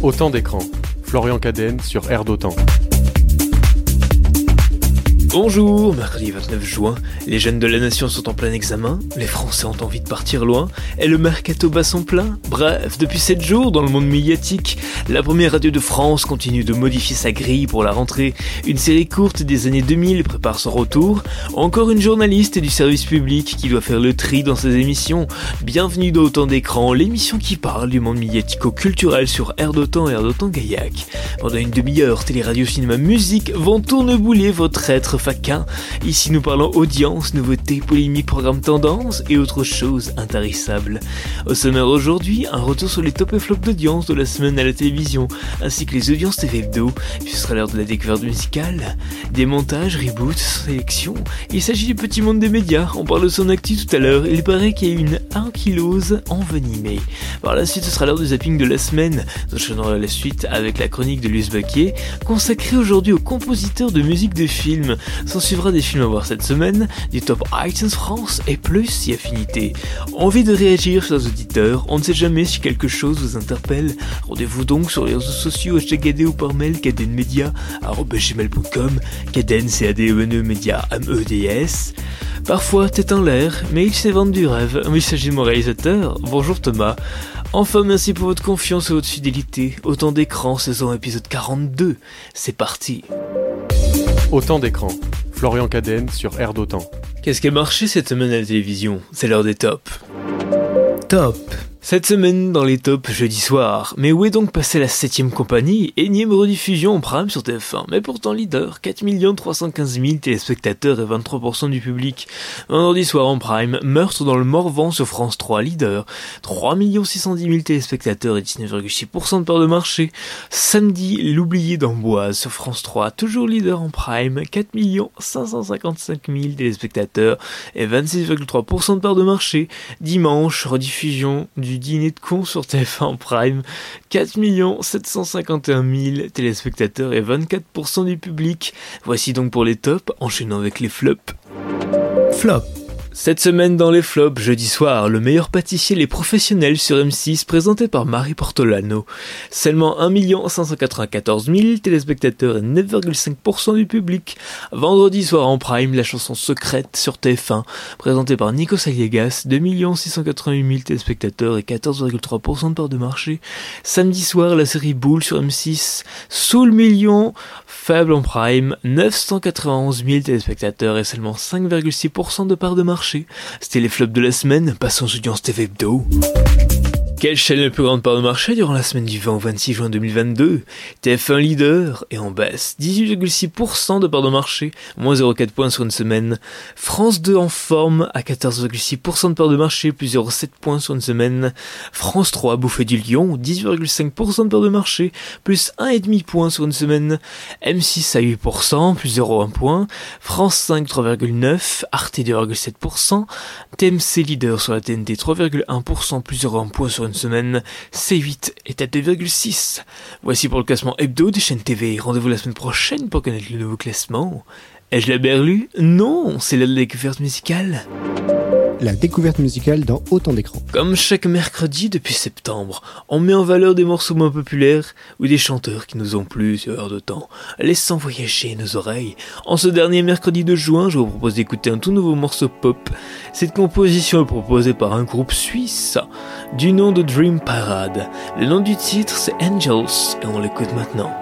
Autant d'écran. Florian Cadenne sur Air d'Autant. Bonjour, mercredi 29 juin, les jeunes de la nation sont en plein examen, les Français ont envie de partir loin, et le mercato bat son plein. Bref, depuis 7 jours dans le monde médiatique, la première radio de France continue de modifier sa grille pour la rentrée. Une série courte des années 2000 prépare son retour. Encore une journaliste du service public qui doit faire le tri dans ses émissions. Bienvenue dans Autant d'écran, l'émission qui parle du monde médiatico-culturel sur Air d'Autant et Air d'Autant Gaillac. Pendant une demi-heure, télé, radio, cinéma, musique vont tournebouler votre être Ici, nous parlons audience, nouveautés, polémiques, programmes tendance et autres choses intarissables. Au sommaire aujourd'hui, un retour sur les top et flops d'audience de la semaine à la télévision, ainsi que les audiences TV hebdo. Ce sera l'heure de la découverte musicale, des montages, reboots, sélections. Il s'agit du petit monde des médias. On parle de son actu tout à l'heure. Il paraît qu'il y a une ankylose envenimée. Par la suite, ce sera l'heure du zapping de la semaine. Nous la suite avec la chronique de Luce Baquier, consacrée aujourd'hui aux compositeurs de musique de films. S'en suivra des films à voir cette semaine, du top iTunes France et plus si affinité. Envie de réagir, chers auditeurs On ne sait jamais si quelque chose vous interpelle. Rendez-vous donc sur les réseaux sociaux hashtag ou par mail cadenmedia.com caden c a d e n e media m e d s Parfois, tête en l'air, mais il sait vendre du rêve. Il s'agit de mon réalisateur. Bonjour Thomas. Enfin, merci pour votre confiance et votre fidélité. Autant d'écran, saison épisode 42. C'est parti. Autant d'écran. Florian Cadenne sur Air d'Autant. Qu'est-ce qui a marché cette semaine à la télévision? C'est l'heure des tops. Top cette semaine dans les tops jeudi soir. Mais où est donc passée la 7ème compagnie? Énième rediffusion en prime sur TF1, mais pourtant leader, 4 315 000 téléspectateurs et 23% du public. Vendredi soir en prime, Meurtre dans le Morvan sur France 3, leader, 3 610 000 téléspectateurs et 19,6% de part de marché. Samedi, L'oublié d'Amboise sur France 3, toujours leader en prime, 4 555 000 téléspectateurs et 26,3% de part de marché. Dimanche, rediffusion du dîner de con sur TF1 Prime. 4 751 000 téléspectateurs et 24% du public. Voici donc pour les tops, enchaînant avec les flops. Flop. Cette semaine dans les flops, jeudi soir, le meilleur pâtissier les professionnels sur M6 présenté par Marie Portolano. Seulement 1 594 000 téléspectateurs et 9,5% du public. Vendredi soir en prime, la chanson secrète sur TF1 présentée par Nico Saliegas, 2 688 000 téléspectateurs et 14,3% de part de marché. Samedi soir, la série Boule sur M6, sous le million, faible en prime, 991 000 téléspectateurs et seulement 5,6% de part de marché. C'était les flops de la semaine, passons aux audiences TV Hebdo. Quelle chaîne la plus grande part de marché durant la semaine du 20 au 26 juin 2022 TF1 leader et en baisse, 18,6% de part de marché, moins 0,4 points sur une semaine. France 2 en forme à 14,6% de part de marché, plus 0,7 points sur une semaine. France 3 bouffé du lion, 10,5% de part de marché, plus 1,5 points sur une semaine. M6 à 8%, plus 0,1 point. France 5 3,9, Arte 2,7%, TMC leader sur la TNT 3,1%, plus 0,1 point sur une semaine, C8 est à 2,6. Voici pour le classement hebdo des chaînes TV. Rendez-vous la semaine prochaine pour connaître le nouveau classement. Ai-je la berlue? Non, c'est la découverte musicale la découverte musicale dans autant d'écrans. Comme chaque mercredi depuis septembre, on met en valeur des morceaux moins populaires ou des chanteurs qui nous ont plu sur de temps, laissant voyager nos oreilles. En ce dernier mercredi de juin, je vous propose d'écouter un tout nouveau morceau pop. Cette composition est proposée par un groupe suisse du nom de Dream Parade. Le nom du titre c'est Angels et on l'écoute maintenant.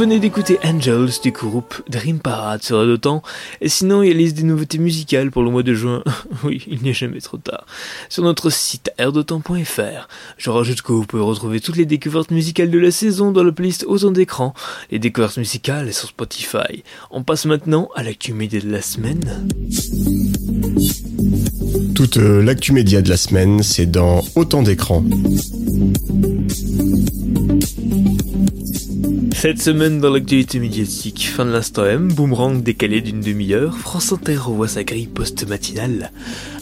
Venez d'écouter Angels du groupe Dream Parade sur Radio Temps, et sinon il y a liste des nouveautés musicales pour le mois de juin, oui, il n'est jamais trop tard, sur notre site airdetemps.fr. Je rajoute que vous pouvez retrouver toutes les découvertes musicales de la saison dans la playlist Autant d'écran, les découvertes musicales sur Spotify. On passe maintenant à l'actu média de la semaine. Toute euh, l'actu média de la semaine, c'est dans Autant d'écran. Cette semaine dans l'actualité médiatique, fin de l'instant M, boomerang décalé d'une demi-heure, France Inter revoit sa grille post-matinale.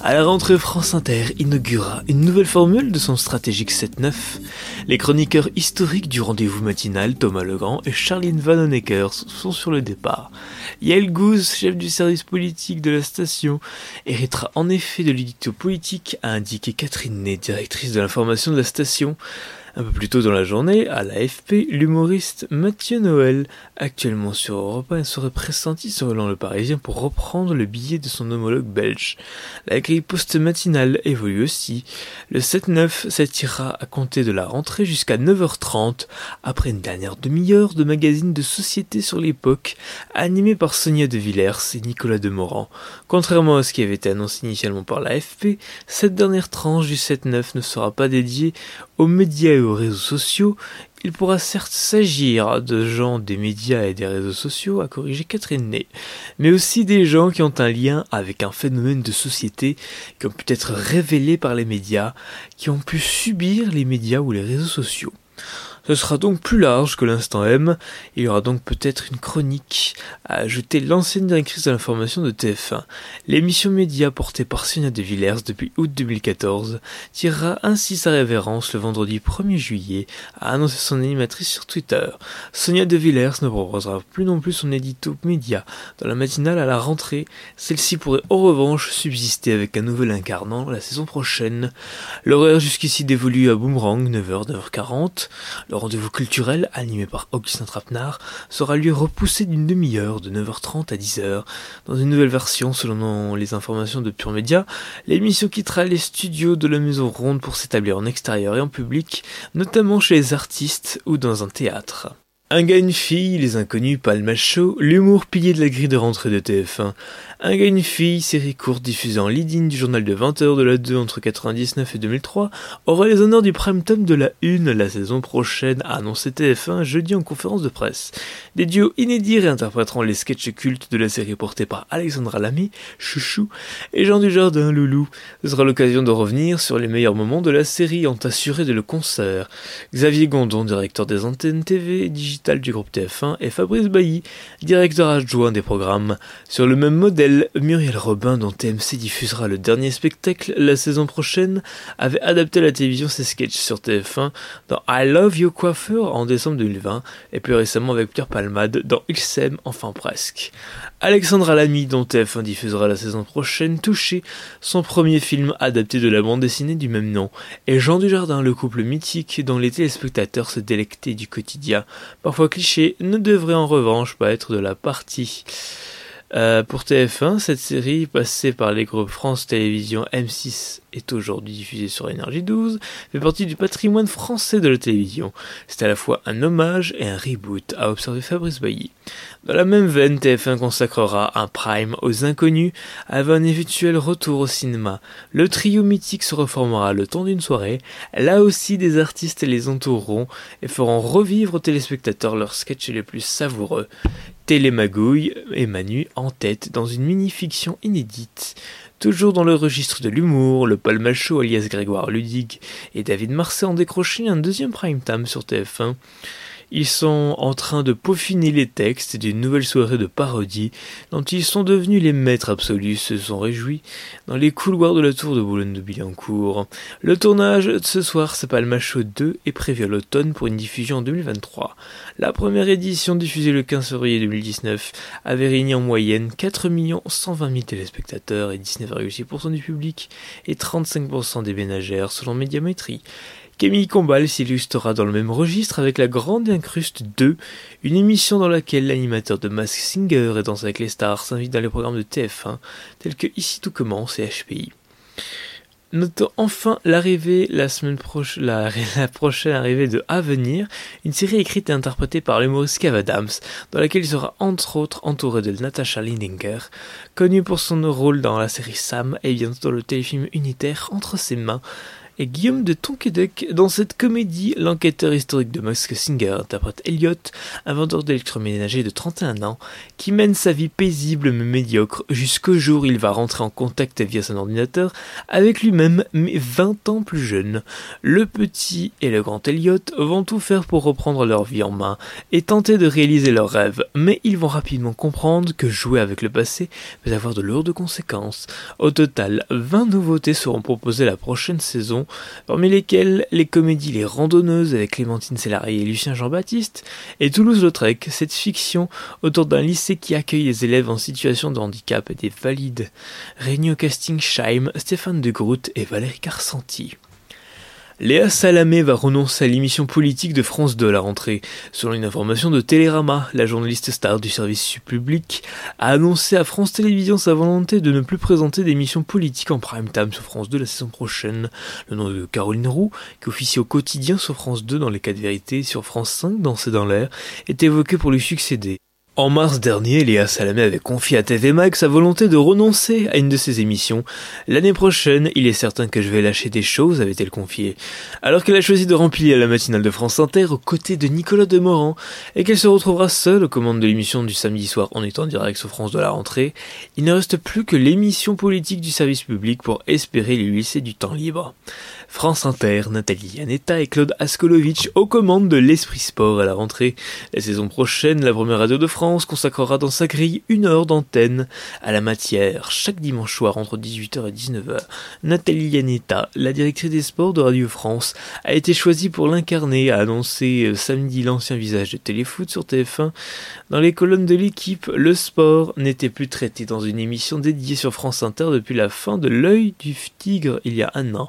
À la rentrée, France Inter inaugura une nouvelle formule de son stratégique 7-9. Les chroniqueurs historiques du rendez-vous matinal, Thomas Legrand et Charline Vanhoenacker, sont sur le départ. Yael Gouz, chef du service politique de la station, héritera en effet de l'édito politique, a indiqué Catherine Ney, directrice de l'information de la station. Un peu plus tôt dans la journée, à l'AFP, l'humoriste Mathieu Noël, actuellement sur Europe 1, serait pressenti sur le Parisien pour reprendre le billet de son homologue belge. La grille post-matinale évolue aussi. Le 7-9 s'attirera à compter de la rentrée jusqu'à 9h30, après une dernière demi-heure de magazine de société sur l'époque, animé par Sonia de Villers et Nicolas Demorand. Contrairement à ce qui avait été annoncé initialement par l'AFP, cette dernière tranche du 7-9 ne sera pas dédiée aux médias et aux réseaux sociaux, il pourra certes s'agir de gens des médias et des réseaux sociaux, à corriger Catherine Ney, mais aussi des gens qui ont un lien avec un phénomène de société, qui ont pu être révélés par les médias, qui ont pu subir les médias ou les réseaux sociaux. Ce sera donc plus large que l'instant M. Il y aura donc peut-être une chronique à ajouter l'ancienne directrice de l'information de TF1. L'émission média portée par Sonia de Villers depuis août 2014 tirera ainsi sa révérence le vendredi 1er juillet, a annoncé son animatrice sur Twitter. Sonia de Villers ne proposera plus non plus son édito média dans la matinale à la rentrée. Celle-ci pourrait en revanche subsister avec un nouvel incarnant la saison prochaine. L'horaire jusqu'ici dévolu à Boomerang, 9h, 9h40 rendez-vous culturel, animé par Augustin Trapenard, sera lui repoussé d'une demi-heure, de 9h30 à 10h. Dans une nouvelle version, selon les informations de Pure Média, l'émission quittera les studios de la Maison Ronde pour s'établir en extérieur et en public, notamment chez les artistes ou dans un théâtre. Un gars, une fille, les inconnus, Palma Show, l'humour pillé de la grille de rentrée de TF1. Un gars, une fille, série courte diffusée en lead-in du journal de 20h de la 2 entre 99 et 2003, aura les honneurs du prime time de la 1 la saison prochaine, a annoncé TF1 jeudi en conférence de presse. Des duos inédits réinterpréteront les sketchs cultes de la série portée par Alexandra Lamy, Chouchou, et Jean Dujardin, Loulou. Ce sera l'occasion de revenir sur les meilleurs moments de la série, ont assuré de le concert. Xavier Gondon, directeur des antennes TV et digital du groupe TF1, et Fabrice Bailly, directeur adjoint des programmes. Sur le même modèle, Muriel Robin, dont TMC diffusera le dernier spectacle la saison prochaine, avait adapté à la télévision ses sketchs sur TF1 dans I Love You Coiffure en décembre 2020 et plus récemment avec Pierre Palma Dans XM enfin presque. Alexandra Lamy, dont TF1 diffusera la saison prochaine, touché son premier film adapté de la bande dessinée du même nom, et Jean Dujardin, le couple mythique dont les téléspectateurs se délectaient du quotidien, parfois cliché, ne devrait en revanche pas être de la partie. Euh, pour TF1, cette série, passée par les groupes France Télévisions M6 est aujourd'hui diffusée sur Énergie 12, fait partie du patrimoine français de la télévision. C'est à la fois un hommage et un reboot, a observé Fabrice Bailly. Dans la même veine, TF1 consacrera un prime aux inconnus avant un éventuel retour au cinéma. Le trio mythique se reformera le temps d'une soirée. Là aussi, des artistes les entoureront et feront revivre aux téléspectateurs leurs sketchs les plus savoureux. Télémagouille et Manu en tête dans une mini-fiction inédite. Toujours dans le registre de l'humour, le palmacho alias Grégoire Ludig et David Marseille ont décroché un deuxième prime time sur TF1. Ils sont en train de peaufiner les textes d'une nouvelle soirée de parodie dont ils sont devenus les maîtres absolus, se sont réjouis dans les couloirs de la tour de Boulogne de Billancourt. Le tournage de ce soir, c'est Macho 2, est prévu à l'automne pour une diffusion en 2023. La première édition diffusée le 15 février 2019 avait réuni en moyenne 4 120 000 téléspectateurs et 19,6% du public et 35% des ménagères selon Médiamétrie. Camille Combal s'illustrera dans le même registre avec La Grande Incruste 2, une émission dans laquelle l'animateur de Mask Singer et Danse avec les stars s'invite dans les programmes de TF1, tels que Ici tout commence et HPI. Notons enfin l'arrivée la semaine prochaine, la, prochaine arrivée de Avenir, une série écrite et interprétée par l'humoriste Kev Adams, dans laquelle il sera entre autres entouré de Natasha Lindinger, connue pour son rôle dans la série Sam et bientôt dans le téléfilm unitaire Entre ses mains, et Guillaume de Tonquédec. Dans cette comédie, l'enquêteur historique de Mask Singer interprète Elliot, un vendeur d'électroménager de 31 ans, qui mène sa vie paisible mais médiocre jusqu'au jour où il va rentrer en contact via son ordinateur avec lui-même, mais 20 ans plus jeune. Le petit et le grand Elliot vont tout faire pour reprendre leur vie en main et tenter de réaliser leurs rêves, mais ils vont rapidement comprendre que jouer avec le passé peut avoir de lourdes conséquences. Au total, 20 nouveautés seront proposées la prochaine saison parmi lesquels les comédies Les Randonneuses avec Clémentine Célarier et Lucien Jean-Baptiste, et Toulouse-Lautrec, cette fiction autour d'un lycée qui accueille les élèves en situation de handicap et des valides. Réunis au casting Stéphane de Groot et Valérie Carcenti. Léa Salamé va renoncer à l'émission politique de France 2 à la rentrée. Selon une information de Télérama, la journaliste star du service public a annoncé à France Télévisions sa volonté de ne plus présenter d'émissions politiques en prime time sur France 2 la saison prochaine. Le nom de Caroline Roux, qui officie au quotidien sur France 2 dans les cas de vérité sur France 5 dans C'est dans l'air, est évoqué pour lui succéder. En mars dernier, Léa Salamé avait confié à TV Mag sa volonté de renoncer à une de ses émissions. L'année prochaine, il est certain que je vais lâcher des choses, avait-elle confié. Alors qu'elle a choisi de remplir la matinale de France Inter aux côtés de Nicolas Demorand et qu'elle se retrouvera seule aux commandes de l'émission du samedi soir en étant direct sur France de la rentrée, il ne reste plus que l'émission politique du service public pour espérer lui laisser du temps libre. France Inter, Nathalie Yanetta et Claude Askolovitch aux commandes de l'Esprit Sport à la rentrée. La saison prochaine, la première radio de France consacrera dans sa grille une heure d'antenne à la matière, chaque dimanche soir entre 18h et 19h. Nathalie Yanetta, la directrice des sports de Radio France, a été choisie pour l'incarner, a annoncé euh, samedi l'ancien visage de Téléfoot sur TF1. Dans les colonnes de l'équipe, le sport n'était plus traité dans une émission dédiée sur France Inter depuis la fin de L'œil du tigre il y a un an.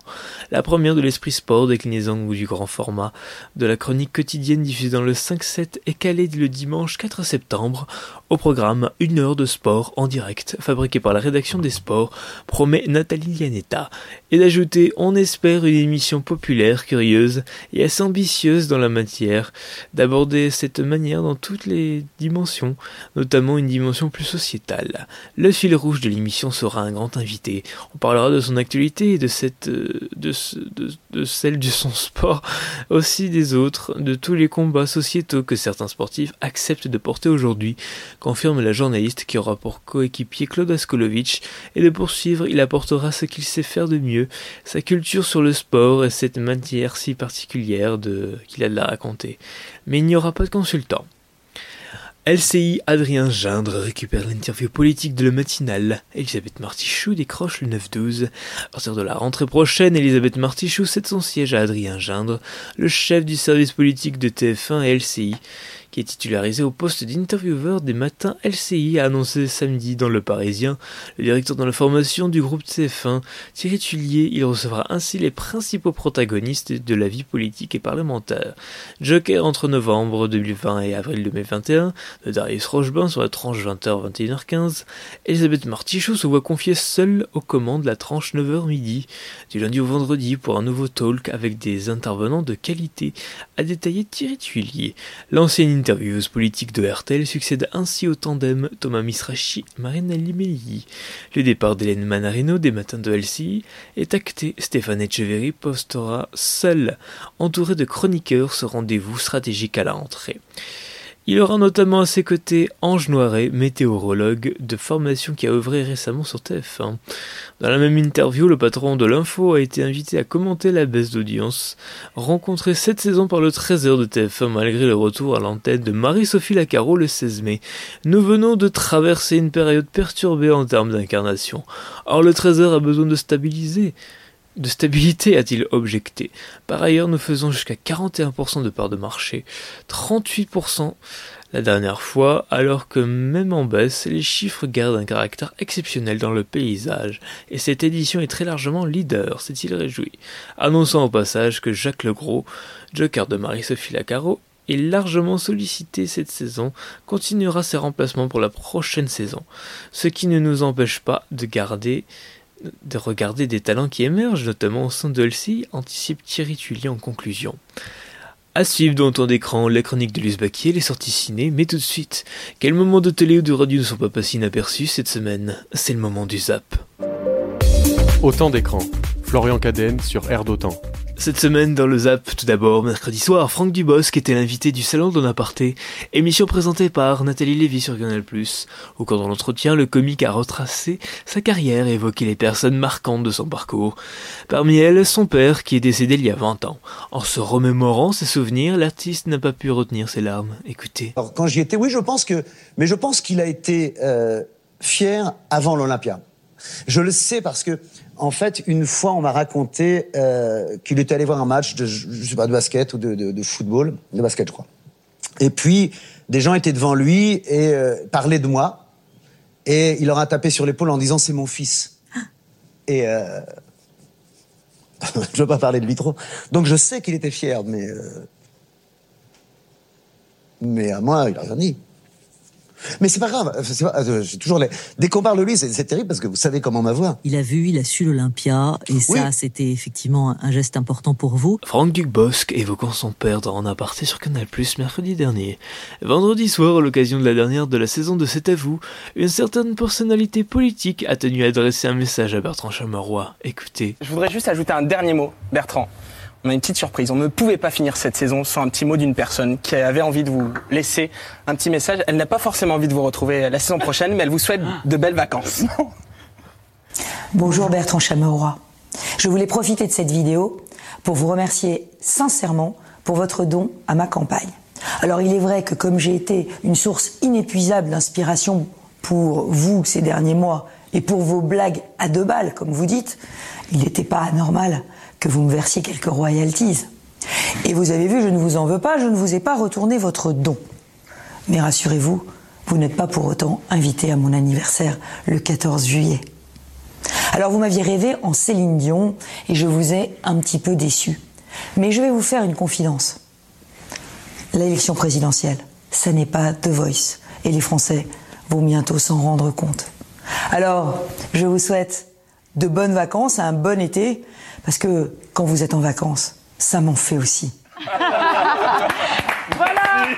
Première de l'Esprit Sport, déclinaison du grand format, de la chronique quotidienne diffusée dans le 5-7 est calée le dimanche 4 septembre. Au programme, une heure de sport en direct, fabriquée par la rédaction des sports, promet Nathalie Lianetta. Et d'ajouter, on espère, une émission populaire, curieuse et assez ambitieuse dans la matière, d'aborder cette manière dans toutes les dimensions, notamment une dimension plus sociétale. Le fil rouge de l'émission sera un grand invité. On parlera de son actualité et de cette, euh, de, de, celle de son sport, aussi des autres, de tous les combats sociétaux que certains sportifs acceptent de porter aujourd'hui, confirme la journaliste qui aura pour coéquipier Claude Askolovitch, et de poursuivre, il apportera ce qu'il sait faire de mieux, sa culture sur le sport et cette matière si particulière de qu'il a de la raconter. Mais il n'y aura pas de consultant. LCI Adrien Gindre récupère l'interview politique de la matinale. Elisabeth Martichoux décroche le 9-12. À partir de la rentrée prochaine, Elisabeth Martichoux cède son siège à Adrien Gindre, le chef du service politique de TF1 et LCI, qui est titularisé au poste d'intervieweur des matins LCI, a annoncé samedi dans Le Parisien. Le directeur de l'information du groupe TF1, Thierry Tullier, il recevra ainsi les principaux protagonistes de la vie politique et parlementaire. Joker entre novembre 2020 et avril 2021, de Darius Rochebain sur la tranche 20h-21h15, Elisabeth Martichoux se voit confier seule aux commandes de la tranche 9h midi, du lundi au vendredi pour un nouveau talk avec des intervenants de qualité, a détaillé Thierry Tuilier. L'ancienne intervieweuse politique de RTL succède ainsi au tandem Thomas Misrachi, Marina Limelli. Le départ d'Hélène Manarino des matins de LCI est acté. Stéphane Echeverry postera seul, entouré de chroniqueurs, ce rendez-vous stratégique à la rentrée. Il aura notamment à ses côtés Ange Noiret, météorologue de formation qui a œuvré récemment sur TF1. Dans la même interview, le patron de l'info a été invité à commenter la baisse d'audience, rencontrée cette saison par le 13h de TF1 malgré le retour à l'antenne de Marie-Sophie Lacaro le 16 mai. Nous venons de traverser une période perturbée en termes d'incarnation. Or le 13h a besoin de stabiliser de stabilité, a-t-il objecté? Par ailleurs, nous faisons jusqu'à 41% de part de marché, 38% la dernière fois, alors que même en baisse, les chiffres gardent un caractère exceptionnel dans le paysage, et cette édition est très largement leader, s'est-il réjoui, annonçant au passage que Jacques Legros, joker de Marie-Sophie Lacaro, est largement sollicité cette saison, continuera ses remplacements pour la prochaine saison, ce qui ne nous empêche pas de garder de regarder des talents qui émergent, notamment au sein de LCI, anticipe Thierry Tullier en conclusion. À suivre dans ton écran les chroniques de Luce Baquier, les sorties ciné, mais tout de suite, quel moment de télé ou de radio ne sont pas passés inaperçus cette semaine? C'est le moment du zap. Autant d'écran, Florian Cadenne sur Air d'Autant. Cette semaine dans le Zap, tout d'abord, mercredi soir, Franck Dubosc était l'invité du Salon de Aparté, émission présentée par Nathalie Lévy sur Canal+. Au cours de l'entretien, le comique a retracé sa carrière et évoqué les personnes marquantes de son parcours. Parmi elles, son père, qui est décédé il y a 20 ans. En se remémorant ses souvenirs, l'artiste n'a pas pu retenir ses larmes. Écoutez. Alors, quand j'y étais, oui, je pense que... Mais je pense qu'il a été euh, fier avant l'Olympia. Je le sais parce que en fait, une fois, on m'a raconté euh, qu'il était allé voir un match de, je sais pas, de basket ou de, de, de, football, de basket, je crois. Et puis, des gens étaient devant lui et euh, parlaient de moi. Et il leur a tapé sur l'épaule en disant c'est mon fils. Et euh... je veux pas parler de lui trop. Donc je sais qu'il était fier, mais euh, mais à moi, il a rien dit. Mais c'est pas grave. Euh, j'ai toujours les... Dès qu'on parle de lui, c'est terrible parce que vous savez comment ma voix. Il a vu, il a su l'Olympia, et ça, c'était effectivement un geste important pour vous. Franck Duc-Bosque évoquant son père dans un aparté sur Canal+, mercredi dernier. Vendredi soir, à l'occasion de la dernière de la saison de C'est à vous, une certaine personnalité politique a tenu à adresser un message à Bertrand Chameroy. Écoutez. Je voudrais juste ajouter un dernier mot, Bertrand on a une petite surprise. On ne pouvait pas finir cette saison sans un petit mot d'une personne qui avait envie de vous laisser un petit message. Elle n'a pas forcément envie de vous retrouver la saison prochaine, mais elle vous souhaite de belles vacances. Bonjour Bertrand Chameroy. Je voulais profiter de cette vidéo pour vous remercier sincèrement pour votre don à ma campagne. Alors il est vrai que comme j'ai été une source inépuisable d'inspiration pour vous ces derniers mois et pour vos blagues à deux balles, comme vous dites, il n'était pas anormal que vous me versiez quelques royalties. Et vous avez vu, je ne vous en veux pas, je ne vous ai pas retourné votre don. Mais rassurez-vous, vous, n'êtes pas pour autant invité à mon anniversaire le 14 juillet. Alors vous m'aviez rêvé en Céline Dion et je vous ai un petit peu déçu. Mais je vais vous faire une confidence. L'élection présidentielle, ça n'est pas The Voice et les Français vont bientôt s'en rendre compte. Alors, je vous souhaite de bonnes vacances, un bon été, parce que quand vous êtes en vacances, ça m'en fait aussi. voilà. Et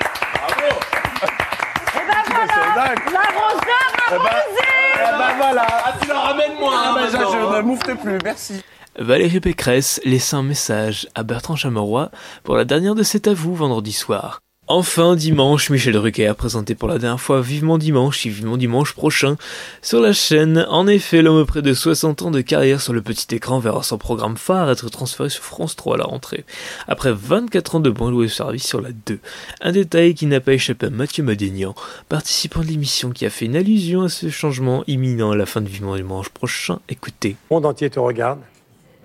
ben voilà. L'arroseur arrosé Eh ben voilà. Ah, tu leur ramènes moi Ah, ben, je, je ne moufte plus, merci. Valérie Pécresse laisse un message à Bertrand Chameroy pour la dernière de C'est à vous vendredi soir. Enfin, dimanche, Michel Drucker présenté pour la dernière fois Vivement Dimanche et Vivement Dimanche prochain sur la chaîne. En effet, l'homme près de 60 ans de carrière sur le petit écran verra son programme phare être transféré sur France 3 à la rentrée. Après 24 ans de bon loué service sur la 2. Un détail qui n'a pas échappé à Mathieu Madénian, participant de l'émission qui a fait une allusion à ce changement imminent à la fin de Vivement Dimanche prochain. Écoutez. Le monde entier te regarde.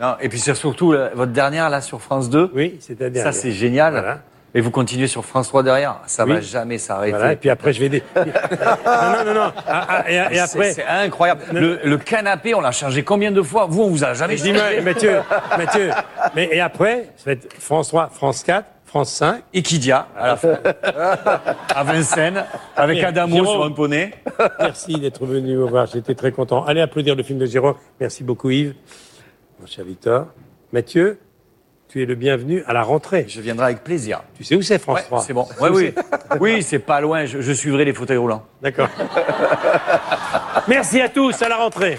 Non, et puis c'est surtout la, votre dernière là sur France 2. Oui, c'est la dernière. Ça c'est génial. Voilà. Et vous continuez sur France 3 derrière. Ça Oui. va jamais s'arrêter. Voilà, et puis après, je vais... Dé... non, non, non, non. Ah, ah, et, et C'est- après... C'est incroyable. Le, le canapé, on l'a changé combien de fois? Vous, on vous a jamais Mais je dis, changé. mais, Mathieu, Mathieu, mais et après, ça va être France 3, France 4, France 5. Equidia, à la fin. à Vincennes, avec. Adamo Jérôme. sur un poney. Merci d'être venu me voir, j'étais très content. Allez applaudir le film de Jérôme. Merci beaucoup Yves, mon cher Victor. Mathieu, tu es le bienvenu à la rentrée. Je viendrai avec plaisir. Tu sais où c'est France Ouais, 3 c'est bon. Ouais, oui, oui, c'est pas loin. Je, je suivrai les fauteuils roulants. D'accord. Merci à tous, à la rentrée.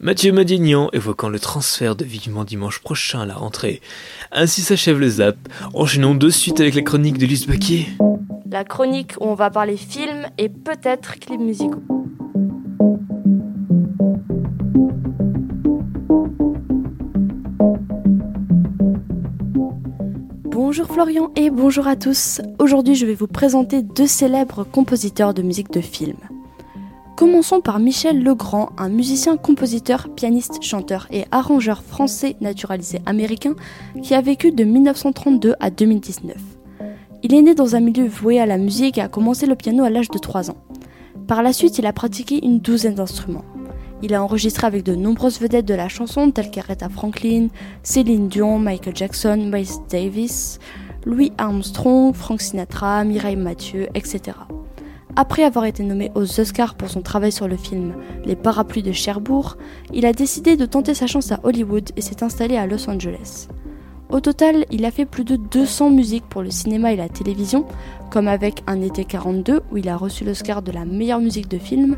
Mathieu Madignan évoquant le transfert de Vivement Dimanche prochain à la rentrée. Ainsi s'achève le zap. Enchaînons de suite avec la chronique de Lise Baquier. La chronique où on va parler films et peut-être clips musicaux. Bonjour Florian et bonjour à tous. Aujourd'hui, je vais vous présenter deux célèbres compositeurs de musique de film. Commençons par Michel Legrand, un musicien, compositeur, pianiste, chanteur et arrangeur français naturalisé américain qui a vécu de 1932 à 2019. Il est né dans un milieu voué à la musique et a commencé le piano à l'âge de 3 ans. Par la suite, il a pratiqué une douzaine d'instruments. Il a enregistré avec de nombreuses vedettes de la chanson telles qu'Aretha Franklin, Céline Dion, Michael Jackson, Miles Davis, Louis Armstrong, Frank Sinatra, Mireille Mathieu, etc. Après avoir été nommé aux Oscars pour son travail sur le film Les Parapluies de Cherbourg, il a décidé de tenter sa chance à Hollywood et s'est installé à Los Angeles. Au total, il a fait plus de 200 musiques pour le cinéma et la télévision, comme avec Un été 42 où il a reçu l'Oscar de la meilleure musique de film,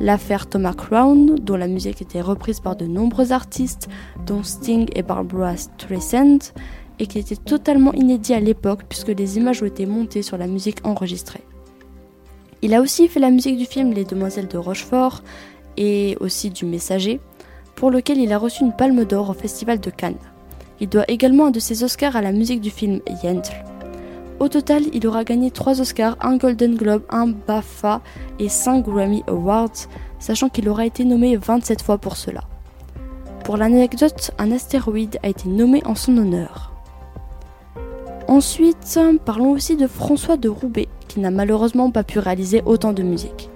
l'affaire Thomas Crown dont la musique était reprise par de nombreux artistes, dont Sting et Barbara Streisand, et qui était totalement inédit à l'époque puisque les images ont été montées sur la musique enregistrée. Il a aussi fait la musique du film Les Demoiselles de Rochefort et aussi du Messager, pour lequel il a reçu une palme d'or au Festival de Cannes. Il doit également un de ses Oscars à la musique du film Yentl. Au total, il aura gagné 3 Oscars, un Golden Globe, un BAFTA et 5 Grammy Awards, sachant qu'il aura été nommé 27 fois pour cela. Pour l'anecdote, un astéroïde a été nommé en son honneur. Ensuite, parlons aussi de François de Roubaix, qui n'a malheureusement pas pu réaliser autant de musique.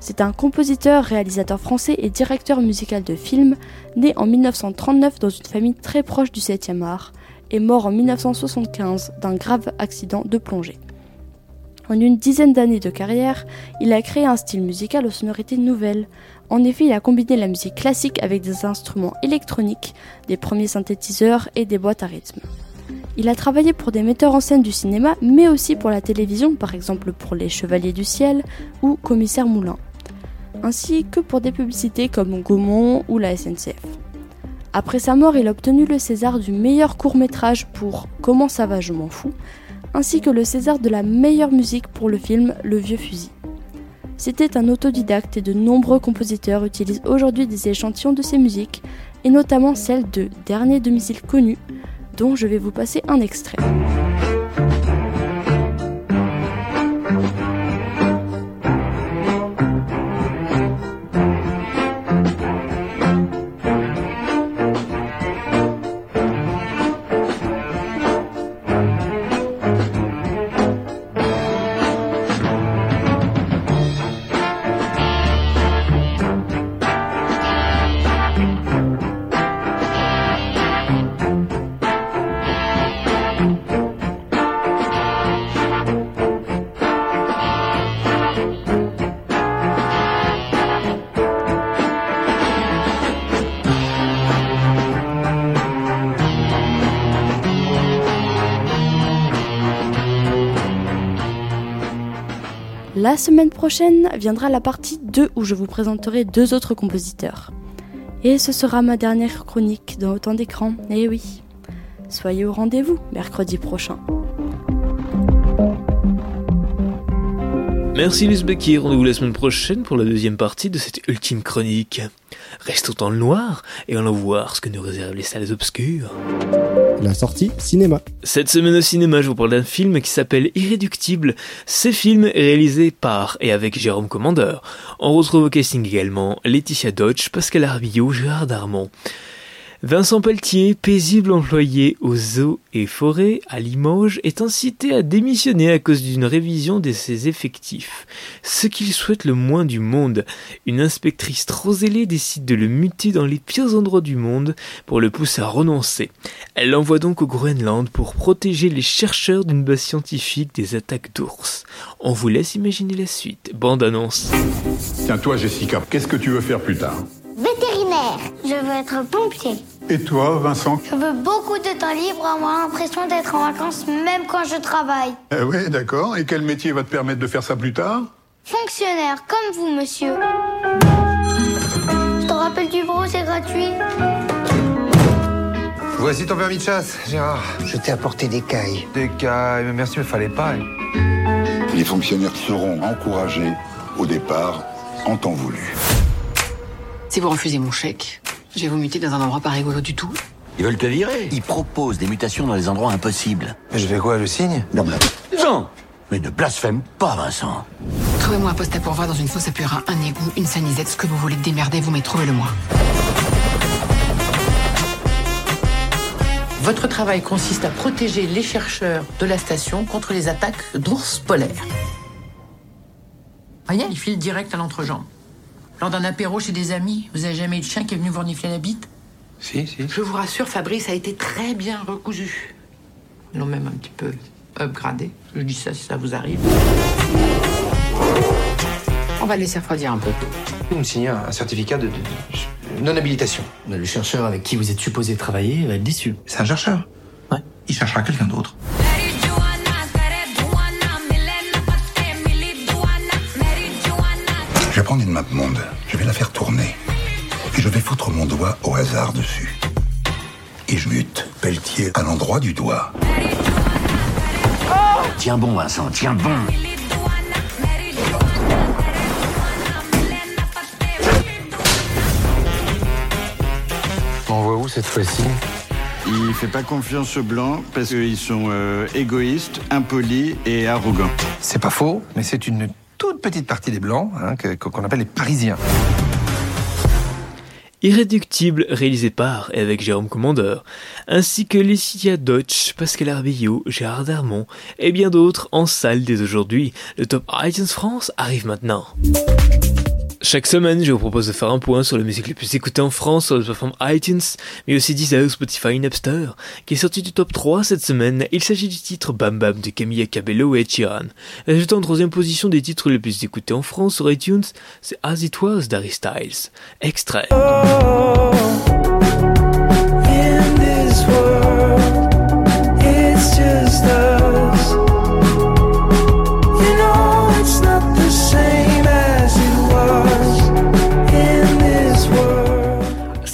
C'est un compositeur, réalisateur français et directeur musical de films, né en 1939 dans une famille très proche du 7e art, et mort en 1975 d'un grave accident de plongée. En une dizaine d'années de carrière, il a créé un style musical aux sonorités nouvelles. En effet, il a combiné la musique classique avec des instruments électroniques, des premiers synthétiseurs et des boîtes à rythme. Il a travaillé pour des metteurs en scène du cinéma, mais aussi pour la télévision, par exemple pour Les Chevaliers du Ciel ou Commissaire Moulin, ainsi que pour des publicités comme Gaumont ou la SNCF. Après sa mort, il a obtenu le César du meilleur court métrage pour Comment ça va, je m'en fous, ainsi que le César de la meilleure musique pour le film Le Vieux Fusil. C'était un autodidacte et de nombreux compositeurs utilisent aujourd'hui des échantillons de ses musiques, et notamment celle de Dernier domicile connu, dont je vais vous passer un extrait. La semaine prochaine viendra la partie 2 où je vous présenterai deux autres compositeurs. Et ce sera ma dernière chronique dans autant d'écran, eh oui. Soyez au rendez-vous mercredi prochain. Merci Lise Becky, rendez-vous la semaine prochaine pour la deuxième partie de cette ultime chronique. Restons dans le noir et allons voir ce que nous réservent les salles obscures. La sortie cinéma. Cette semaine au cinéma, je vous parle d'un film qui s'appelle Irréductible. Ce film réalisé par et avec Jérôme Commandeur. On retrouve au casting également Laetitia Deutsch, Pascal Arbillot, Gérard Darmon. Vincent Pelletier, paisible employé aux eaux et forêts à Limoges, est incité à démissionner à cause d'une révision de ses effectifs. Ce qu'il souhaite le moins du monde. Une inspectrice trop zélée décide de le muter dans les pires endroits du monde pour le pousser à renoncer. Elle l'envoie donc au Groenland pour protéger les chercheurs d'une base scientifique des attaques d'ours. On vous laisse imaginer la suite. Bande annonce. Tiens, toi, Jessica, qu'est-ce que tu veux faire plus tard? Veux être pompier. Et toi, Vincent Je veux beaucoup de temps libre, avoir l'impression d'être en vacances même quand je travaille. Eh oui, d'accord. Et quel métier va te permettre de faire ça plus tard? Fonctionnaire, comme vous, monsieur. Je te rappelle du bureau, c'est gratuit. Voici ton permis de chasse, Gérard. Je t'ai apporté des cailles. Des cailles, mais merci, mais fallait pas. Les fonctionnaires seront encouragés au départ en temps voulu. Si vous refusez mon chèque, je vais vous muter dans un endroit pas rigolo du tout. Ils veulent te virer. Ils proposent des mutations dans des endroits impossibles. Mais je fais quoi, le signe Non, mais... Non Mais ne blasphème pas, Vincent. Trouvez-moi un poste à pourvoir dans une fosse à purin, un égout, une sanisette, ce que vous voulez démerder, vous mais trouvez-le-moi. Votre travail consiste à protéger les chercheurs de la station contre les attaques d'ours polaires. Voyez, il file direct à l'entrejambe. Lors d'un apéro chez des amis, vous avez jamais eu de chien qui est venu vous renifler la bite Si, si. Je vous rassure, Fabrice a été très bien recousu. Ils l'ont même un petit peu upgradé. Je dis ça si ça vous arrive. On va le laisser refroidir un peu. Vous me signez un certificat de, de non-habilitation. Le chercheur avec qui vous êtes supposé travailler va être déçu. C'est un chercheur Ouais. Il cherchera quelqu'un d'autre. Je vais prendre une map monde, je vais la faire tourner. Et je vais foutre mon doigt au hasard dessus. Et je mute Pelletier à l'endroit du doigt. Tiens bon, Vincent, tiens bon. On voit où cette fois-ci? Il fait pas confiance aux blancs parce qu'ils sont euh, égoïstes, impolis et arrogants. C'est pas faux, mais c'est une petite partie des blancs hein, qu'on appelle les Parisiens. Irréductible, réalisé par et avec Jérôme Commandeur, ainsi que Laetitia Deutsch, Pascal Arbillot, Gérard Darmon et bien d'autres en salle dès aujourd'hui. Le top iTunes France arrive maintenant. Chaque semaine, je vous propose de faire un point sur la musique les plus écoutée en France sur la plateforme iTunes, mais aussi Deezer, Spotify et Napster, qui est sorti du top 3 cette semaine. Il s'agit du titre Bam Bam de Camilla Cabello et Ed Sheeran. Ajoutant en troisième position des titres les plus écoutés en France sur iTunes, c'est As It Was d'Harry Styles. Extrait. In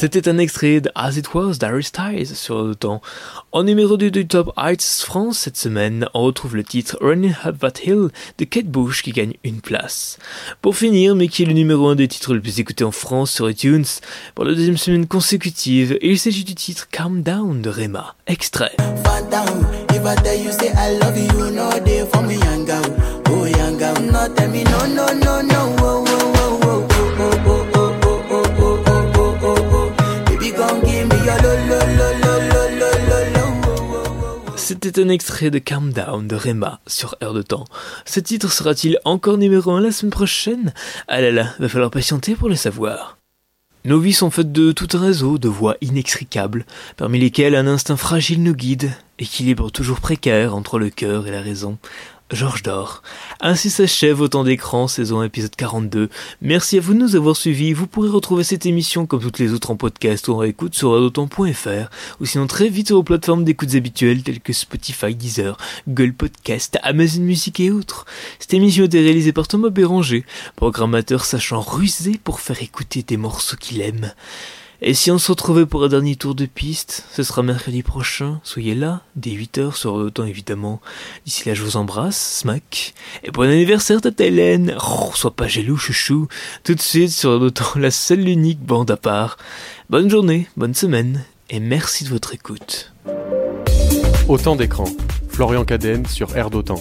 C'était un extrait de As It Was d'Harry Styles sur le temps. En numéro 2 du Top Heights France cette semaine, on retrouve le titre Running Up That Hill de Kate Bush qui gagne une place. Pour finir, mais qui est le numéro 1 des titres les plus écoutés en France sur iTunes pour la deuxième semaine consécutive, il s'agit du titre Calm Down de Rema. Extrait. C'était un extrait de Calm Down de Rema sur Air de Temps. Ce titre sera-t-il encore numéro 1 la semaine prochaine? Ah là là, va falloir patienter pour le savoir. Nos vies sont faites de tout un réseau de voies inextricables, parmi lesquelles un instinct fragile nous guide, équilibre toujours précaire entre le cœur et la raison. Georges d'Or. Ainsi s'achève Autant d'écran, saison épisode 42. Merci à vous de nous avoir suivis. Vous pourrez retrouver cette émission comme toutes les autres en podcast ou en écoute sur radiotemps.fr ou sinon très vite sur vos plateformes d'écoutes habituelles telles que Spotify, Deezer, Google Podcast, Amazon Music et autres. Cette émission a été réalisée par Thomas Béranger, programmateur sachant ruser pour faire écouter des morceaux qu'il aime. Et si on se retrouvait pour un dernier tour de piste, ce sera mercredi prochain. Soyez là, dès 8h sur le temps évidemment. D'ici là, je vous embrasse, smack. Et bon anniversaire, tata Hélène. Oh, sois pas jaloux, chouchou. Tout de suite sur le temps, la seule unique bande à part. Bonne journée, bonne semaine, et merci de votre écoute. Autant d'écran. Florian Cadenne sur Air d'Otan.